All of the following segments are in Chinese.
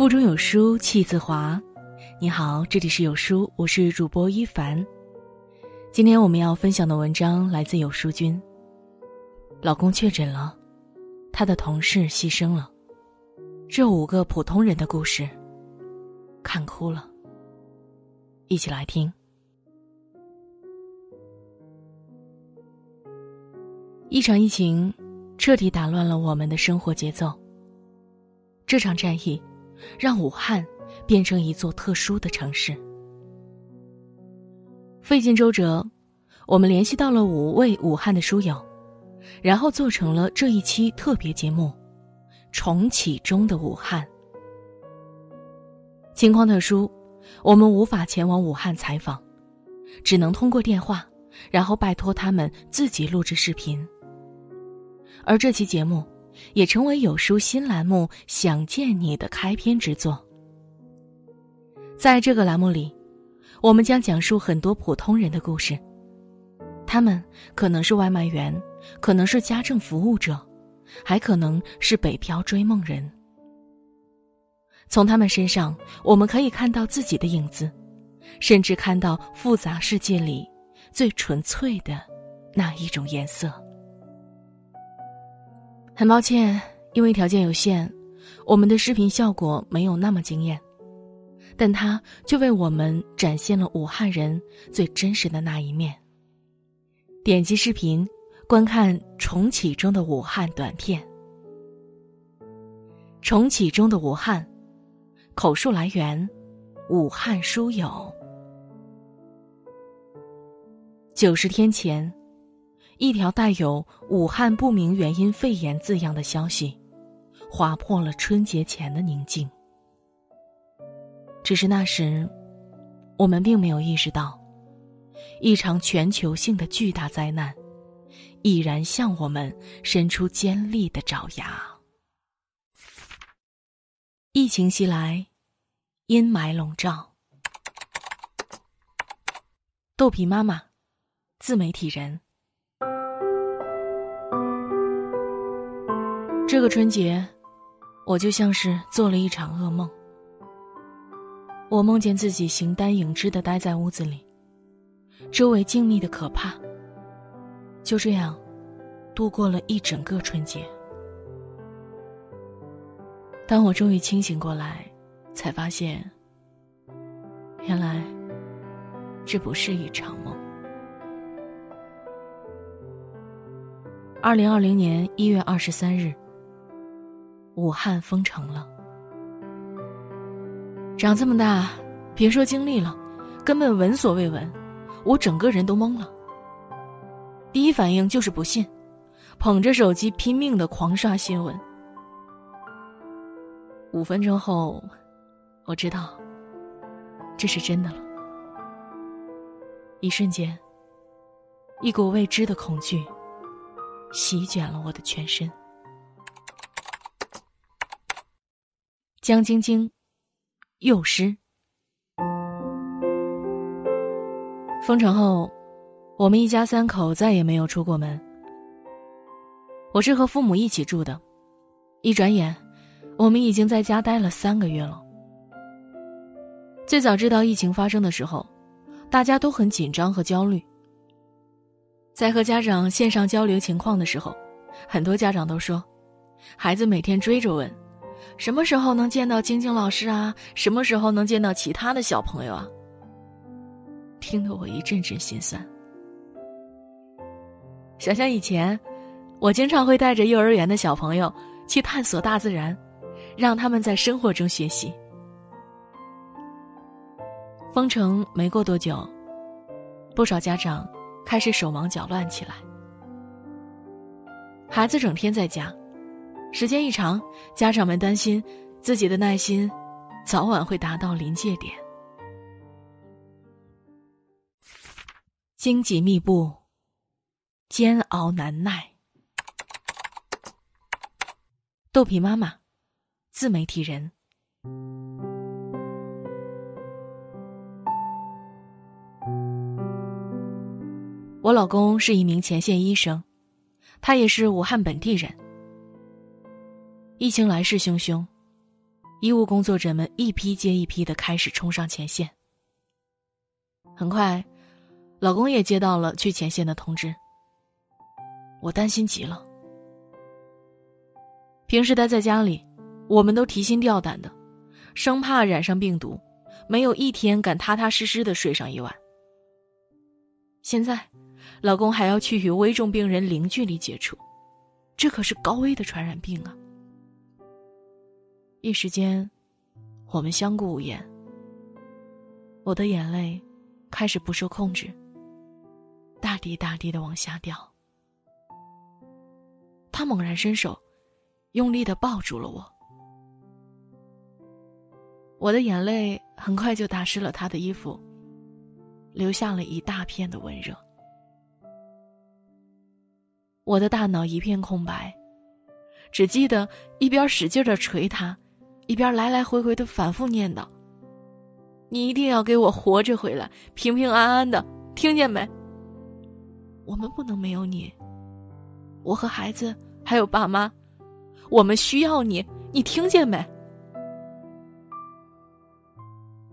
腹中有书气自华。你好，这里是有书，我是主播一凡。今天我们要分享的文章来自有书君。老公确诊了，他的同事牺牲了，这五个普通人的故事，看哭了。一起来听。一场疫情彻底打乱了我们的生活节奏。这场战役让武汉变成一座特殊的城市。费尽周折，我们联系到了五位武汉的书友，然后做成了这一期特别节目《重启中的武汉》。情况特殊，我们无法前往武汉采访，只能通过电话，然后拜托他们自己录制视频。而这期节目，也成为有书新栏目《想见你》的开篇之作。在这个栏目里，我们将讲述很多普通人的故事，他们可能是外卖员，可能是家政服务者，还可能是北漂追梦人。从他们身上，我们可以看到自己的影子，甚至看到复杂世界里最纯粹的那一种颜色。很抱歉，因为条件有限，我们的视频效果没有那么惊艳，但它却为我们展现了武汉人最真实的那一面。点击视频，观看重启中的武汉短片。重启中的武汉，口述来源：武汉书友。九十天前。一条带有“武汉不明原因肺炎”字样的消息，划破了春节前的宁静。只是那时，我们并没有意识到，一场全球性的巨大灾难，已然向我们伸出尖利的爪牙。疫情袭来，阴霾笼罩。豆皮妈妈，自媒体人。这个春节，我就像是做了一场噩梦。我梦见自己形单影只的待在屋子里，周围静谧的可怕。就这样，度过了一整个春节。当我终于清醒过来，才发现，原来这不是一场梦。二零二零年一月二十三日。武汉封城了，长这么大，别说经历了，根本闻所未闻，我整个人都懵了。第一反应就是不信，捧着手机拼命的狂刷新闻。五分钟后，我知道这是真的了。一瞬间，一股未知的恐惧席卷了我的全身。江晶晶，幼师。封城后，我们一家三口再也没有出过门。我是和父母一起住的，一转眼，我们已经在家待了三个月了。最早知道疫情发生的时候，大家都很紧张和焦虑。在和家长线上交流情况的时候，很多家长都说，孩子每天追着问。什么时候能见到晶晶老师啊？什么时候能见到其他的小朋友啊？听得我一阵阵心酸。想想以前，我经常会带着幼儿园的小朋友去探索大自然，让他们在生活中学习。封城没过多久，不少家长开始手忙脚乱起来，孩子整天在家。时间一长，家长们担心自己的耐心早晚会达到临界点。荆棘密布，煎熬难耐。豆皮妈妈，自媒体人。我老公是一名前线医生，他也是武汉本地人。疫情来势汹汹，医务工作者们一批接一批的开始冲上前线。很快，老公也接到了去前线的通知。我担心极了。平时待在家里，我们都提心吊胆的，生怕染上病毒，没有一天敢踏踏实实的睡上一晚。现在，老公还要去与危重病人零距离接触，这可是高危的传染病啊！一时间，我们相顾无言。我的眼泪。开始不受控制，大滴大滴的往下掉。他猛然伸手，用力的抱住了我。我的眼泪很快就打湿了他的衣服，留下了一大片的温热。我的大脑一片空白，只记得一边使劲的捶他，一边来来回回的反复念叨。你一定要给我活着回来，平平安安的，听见没？我们不能没有你。我和孩子还有爸妈，我们需要你，你听见没？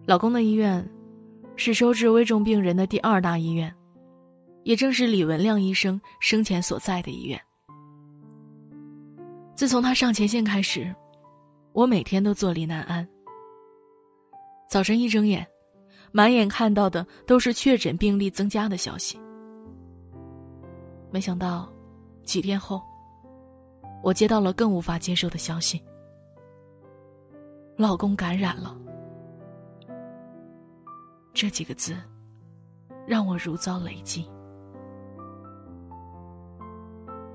老公的医院是收治危重病人的第二大医院，也正是李文亮医生生前所在的医院。自从他上前线开始，我每天都坐立难安。早晨一睁眼，满眼看到的都是确诊病例增加的消息。没想到，几天后，我接到了更无法接受的消息：老公感染了。这几个字，让我如遭雷击。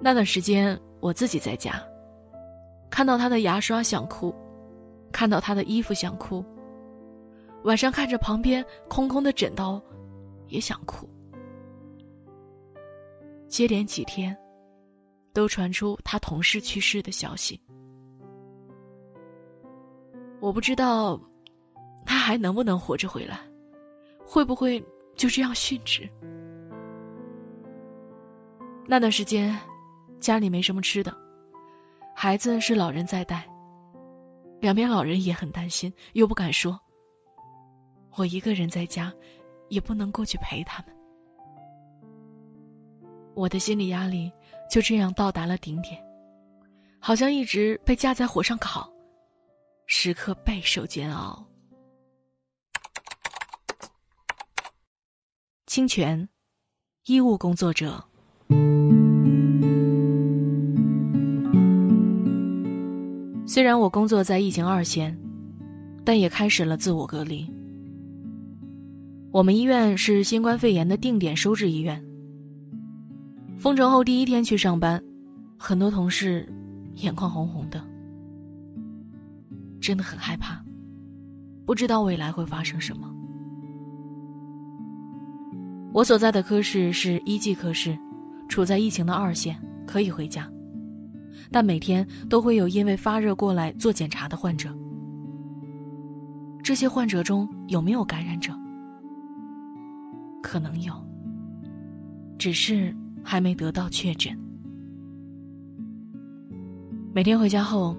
那段时间，我自己在家，看到他的牙刷想哭，看到他的衣服想哭。晚上看着旁边空空的枕头，也想哭。接连几天，都传出他同事去世的消息。我不知道，他还能不能活着回来，会不会就这样殉职？那段时间，家里没什么吃的，孩子是老人在带，两边老人也很担心，又不敢说。我一个人在家，也不能过去陪他们。我的心理压力就这样到达了顶点，好像一直被架在火上烤，时刻备受煎熬。清泉，医务工作者。虽然我工作在疫情二线，但也开始了自我隔离。我们医院是新冠肺炎的定点收治医院。封城后第一天去上班，很多同事眼眶红红的，真的很害怕，不知道未来会发生什么。我所在的科室是一级科室，处在疫情的二线，可以回家，但每天都会有因为发热过来做检查的患者。这些患者中有没有感染者？可能有，只是还没得到确诊。每天回家后，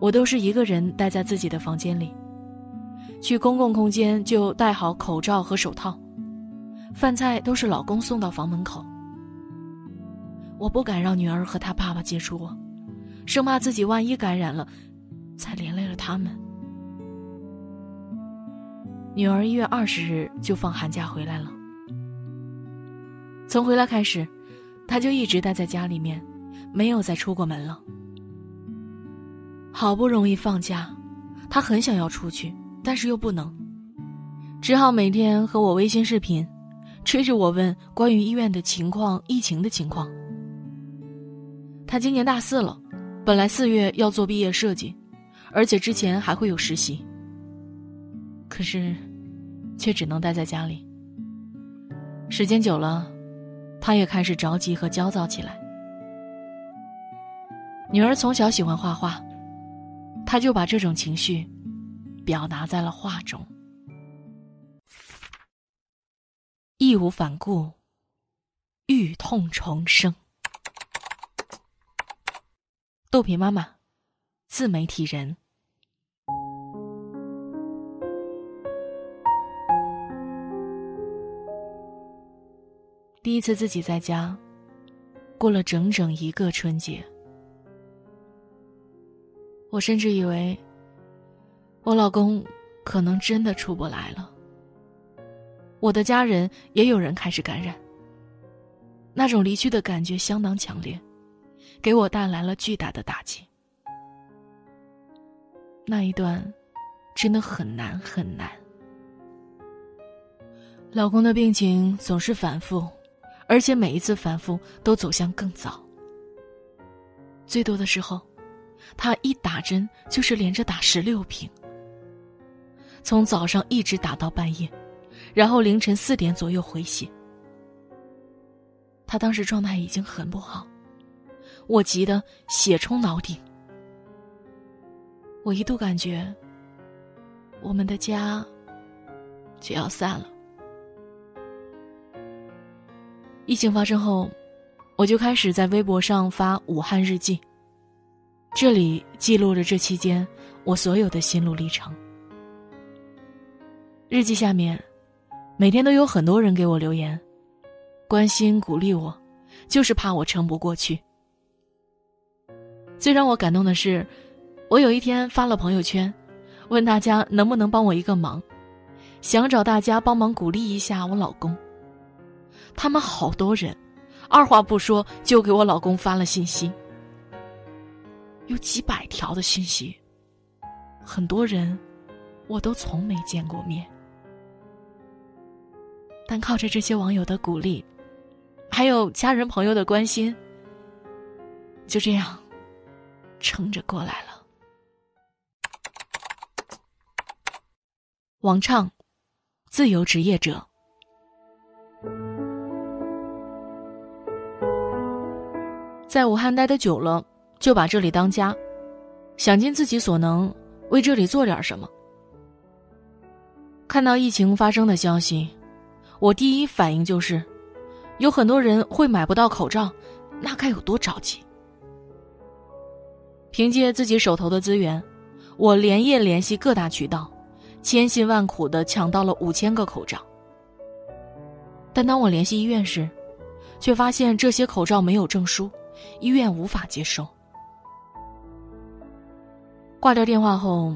我都是一个人待在自己的房间里。去公共空间就戴好口罩和手套，饭菜都是老公送到房门口。我不敢让女儿和她爸爸接触我，生怕自己万一感染了，才连累了他们。女儿一月二十日就放寒假回来了。从回来开始，他就一直待在家里面，没有再出过门了。好不容易放假，他很想要出去，但是又不能，只好每天和我微信视频，催着我问关于医院的情况、疫情的情况。他今年大四了，本来四月要做毕业设计，而且之前还会有实习，可是，却只能待在家里。时间久了。他也开始着急和焦躁起来。女儿从小喜欢画画，他就把这种情绪表达在了画中。义无反顾，欲痛重生。豆皮妈妈自媒体人。第一次自己在家过了整整一个春节。我甚至以为我老公可能真的出不来了。我的家人也有人开始感染那种离去的感觉相当强烈给我带来了巨大的打击。那一段，真的很难很难。老公的病情总是反复，而且每一次反复都走向更早。最多的时候，他一打针就是连着打十六瓶，从早上一直打到半夜，然后凌晨四点左右回血。他当时状态已经很不好，我急得血冲脑顶。我一度感觉，我们的家就要散了。疫情发生后，我就开始在微博上发武汉日记，这里记录着这期间我所有的心路历程。日记下面，每天都有很多人给我留言，关心鼓励我，就是怕我撑不过去。最让我感动的是。我有一天发了朋友圈，问大家能不能帮我一个忙，想找大家帮忙鼓励一下我老公。他们好多人，二话不说就给我老公发了信息，有几百条的信息，很多人我都从没见过面，但靠着这些网友的鼓励，还有家人朋友的关心，就这样撑着过来了。王畅，自由职业者，在武汉待的久了，就把这里当家，想尽自己所能为这里做点什么。看到疫情发生的消息，我第一反应就是，有很多人会买不到口罩，那该有多着急。凭借自己手头的资源，我连夜联系各大渠道。千辛万苦的抢到了五千个口罩，但当我联系医院时，却发现这些口罩没有证书，医院无法接收。挂掉电话后，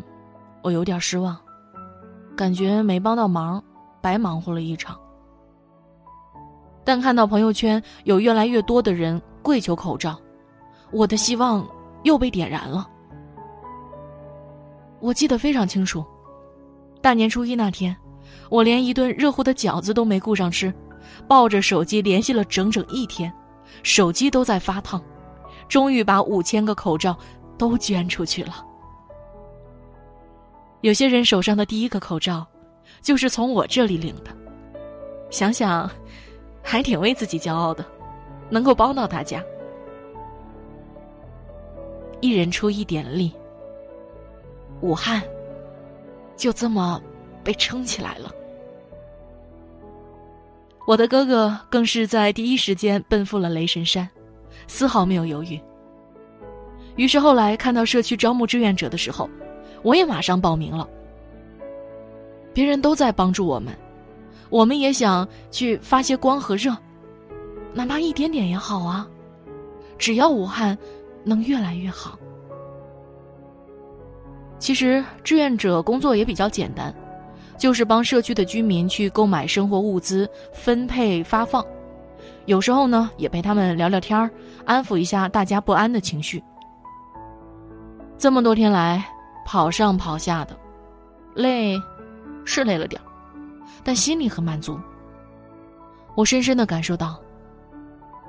我有点失望，感觉没帮到忙，白忙活了一场。但看到朋友圈有越来越多的人跪求口罩，我的希望又被点燃了。我记得非常清楚。大年初一那天，我连一顿热乎的饺子都没顾上吃，抱着手机联系了整整一天，手机都在发烫，终于把五千个口罩都捐出去了。有些人手上的第一个口罩，就是从我这里领的，想想，还挺为自己骄傲的，能够帮到大家。一人出一点力，武汉。就这么被撑起来了。我的哥哥更是在第一时间奔赴了雷神山，丝毫没有犹豫。于是后来看到社区招募志愿者的时候，我也马上报名了。别人都在帮助我们，我们也想去发些光和热，哪怕一点点也好啊，只要武汉能越来越好。其实志愿者工作也比较简单，就是帮社区的居民去购买生活物资、分配发放，有时候呢也陪他们聊聊天儿，安抚一下大家不安的情绪。这么多天来跑上跑下的，累，是累了点儿，但心里很满足。我深深的感受到，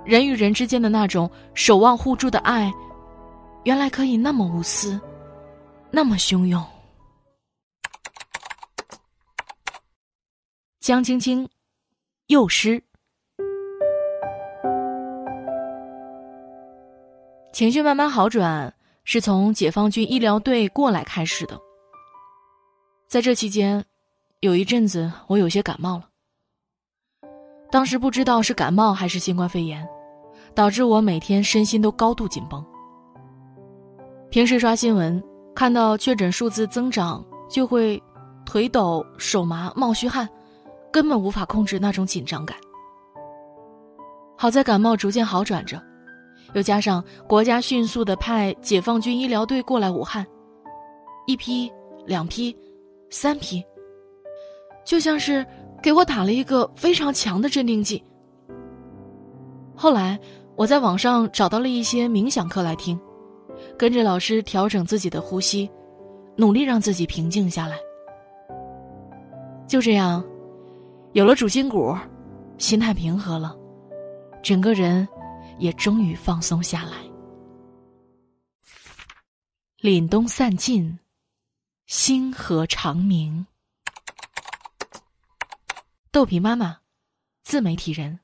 人与人之间的那种守望互助的爱，原来可以那么无私。那么汹涌。江青青，幼师。情绪慢慢好转，是从解放军医疗队过来开始的。在这期间，有一阵子我有些感冒了。当时不知道是感冒还是新冠肺炎，导致我每天身心都高度紧绷。平时刷新闻。看到确诊数字增长，就会腿抖、手麻、冒虚汗，根本无法控制那种紧张感。好在感冒逐渐好转着，又加上国家迅速的派解放军医疗队过来武汉，一批、两批、三批，就像是给我打了一个非常强的镇定剂。后来我在网上找到了一些冥想课来听，跟着老师调整自己的呼吸，努力让自己平静下来。就这样，有了主心骨，心态平和了，整个人也终于放松下来。凛冬散尽，星河长明。豆皮妈妈，自媒体人。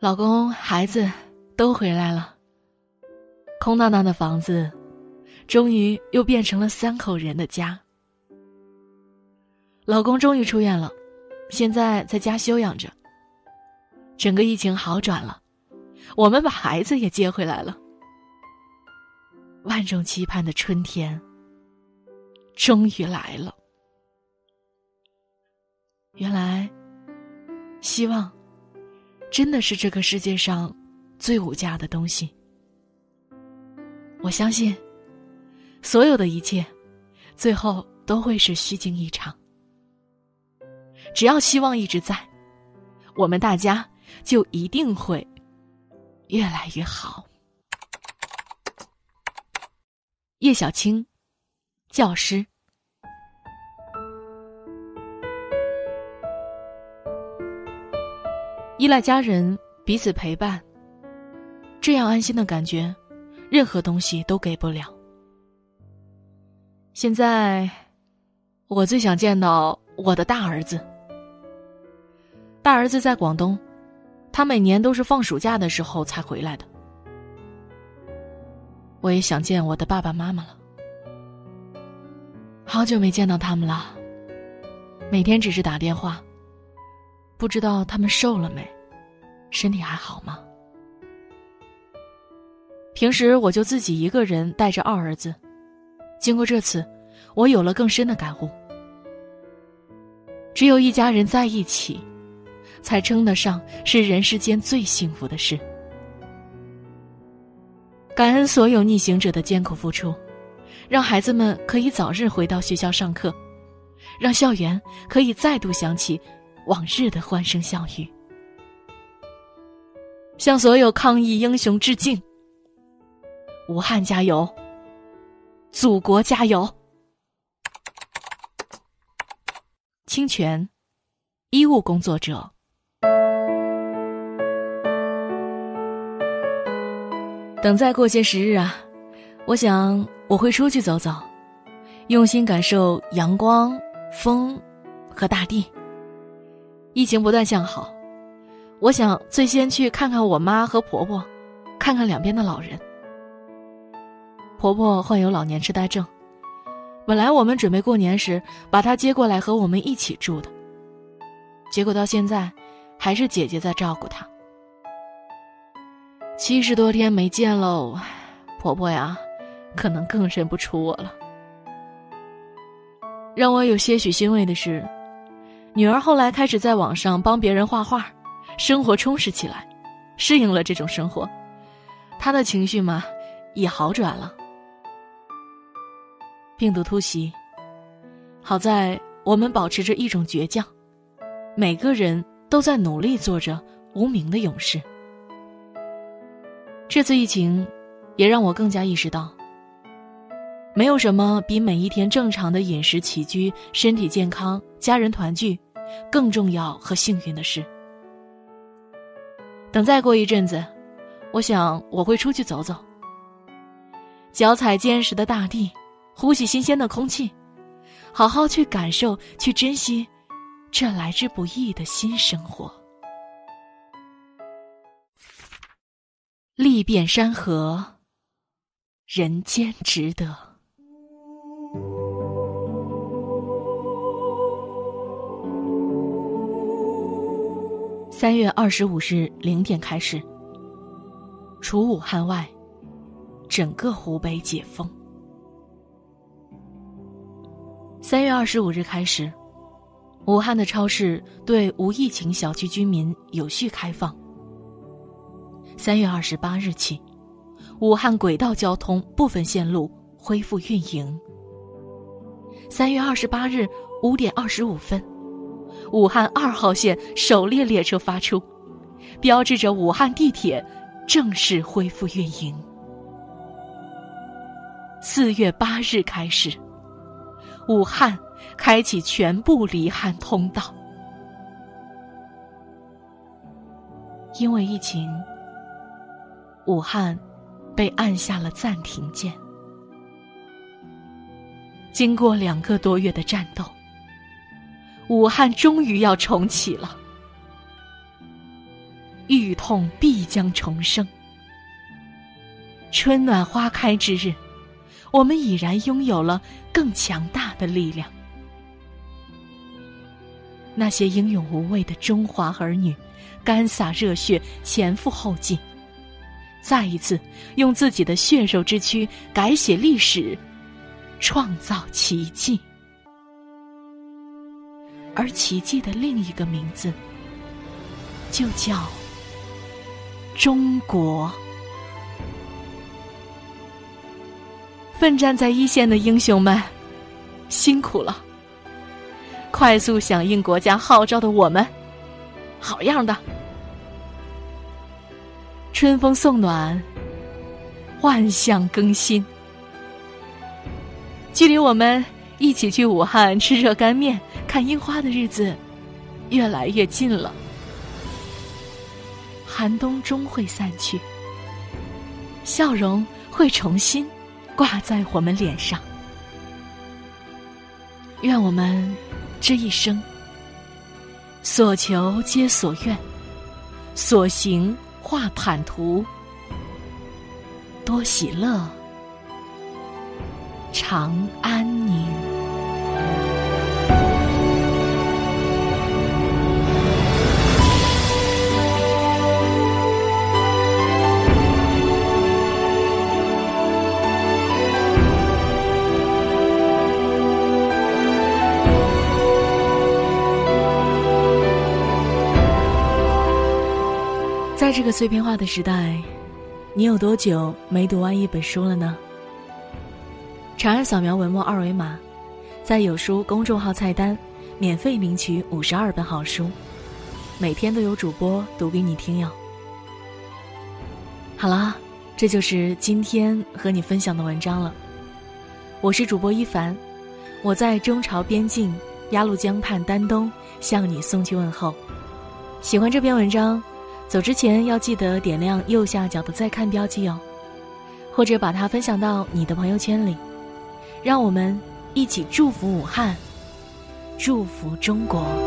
老公、孩子都回来了，空荡荡的房子。终于又变成了三口人的家。老公终于出院了，现在在家休养着。整个疫情好转了，我们把孩子也接回来了。万众期盼的春天终于来了。原来，希望真的是这个世界上最无价的东西。我相信。所有的一切，最后都会是虚惊一场。只要希望一直在，我们大家就一定会越来越好。叶小青，教师，依赖家人，彼此陪伴，这样安心的感觉，任何东西都给不了。现在，我最想见到我的大儿子。大儿子在广东，他每年都是放暑假的时候才回来的。我也想见我的爸爸妈妈了，好久没见到他们了。每天只是打电话，不知道他们瘦了没，身体还好吗？平时我就自己一个人带着二儿子。经过这次，我有了更深的感悟：只有一家人在一起，才称得上是人世间最幸福的事。感恩所有逆行者的艰苦付出，让孩子们可以早日回到学校上课，让校园可以再度响起往日的欢声笑语。向所有抗疫英雄致敬！武汉加油！祖国加油！清泉，医务工作者。等再过些时日啊，我想我会出去走走，用心感受阳光、风和大地。疫情不断向好，我想最先去看看我妈和婆婆，看看两边的老人。婆婆患有老年痴呆症，本来我们准备过年时把她接过来和我们一起住的，结果到现在，还是姐姐在照顾她。七十多天没见喽，婆婆呀，可能更认不出我了。让我有些许欣慰的是，女儿后来开始在网上帮别人画画，生活充实起来，适应了这种生活，她的情绪嘛，也好转了。病毒突袭，好在我们保持着一种倔强，每个人都在努力做着无名的勇士。这次疫情，也让我更加意识到，没有什么比每一天正常的饮食起居、身体健康、家人团聚，更重要和幸运的事。等再过一阵子，我想我会出去走走，脚踩坚实的大地。呼吸新鲜的空气，好好去感受，去珍惜这来之不易的新生活。历遍山河，人间值得。三月二十五日零点开始，除武汉外，整个湖北解封。三月二十五日开始，武汉的超市对无疫情小区居民有序开放。三月二十八日起，武汉轨道交通部分线路恢复运营。三月二十八日五点二十五分，武汉二号线首列列车发出，标志着武汉地铁正式恢复运营。四月八日开始，武汉开启全部离汉通道。因为疫情，武汉被按下了暂停键。经过两个多月的战斗，武汉终于要重启了。愈痛必将重生，春暖花开之日。我们已然拥有了更强大的力量。那些英勇无畏的中华儿女，干洒热血，前赴后继，再一次用自己的血肉之躯改写历史，创造奇迹。而奇迹的另一个名字，就叫中国。奋战在一线的英雄们，辛苦了！快速响应国家号召的我们，好样的！春风送暖，万象更新。距离我们一起去武汉吃热干面、看樱花的日子，越来越近了。寒冬终会散去，笑容会重新。挂在我们脸上，愿我们这一生所求皆所愿，所行化坦途，多喜乐，长安宁。在这个碎片化的时代，你有多久没读完一本书了呢？长按扫描文末二维码，在有书公众号菜单免费领取五十二本好书，每天都有主播读给你听哟。好啦，这就是今天和你分享的文章了。我是主播一凡，我在中朝边境鸭绿江畔丹东向你送去问候。喜欢这篇文章。走之前要记得点亮右下角的再看标记哦，或者把它分享到你的朋友圈里，让我们一起祝福武汉，祝福中国。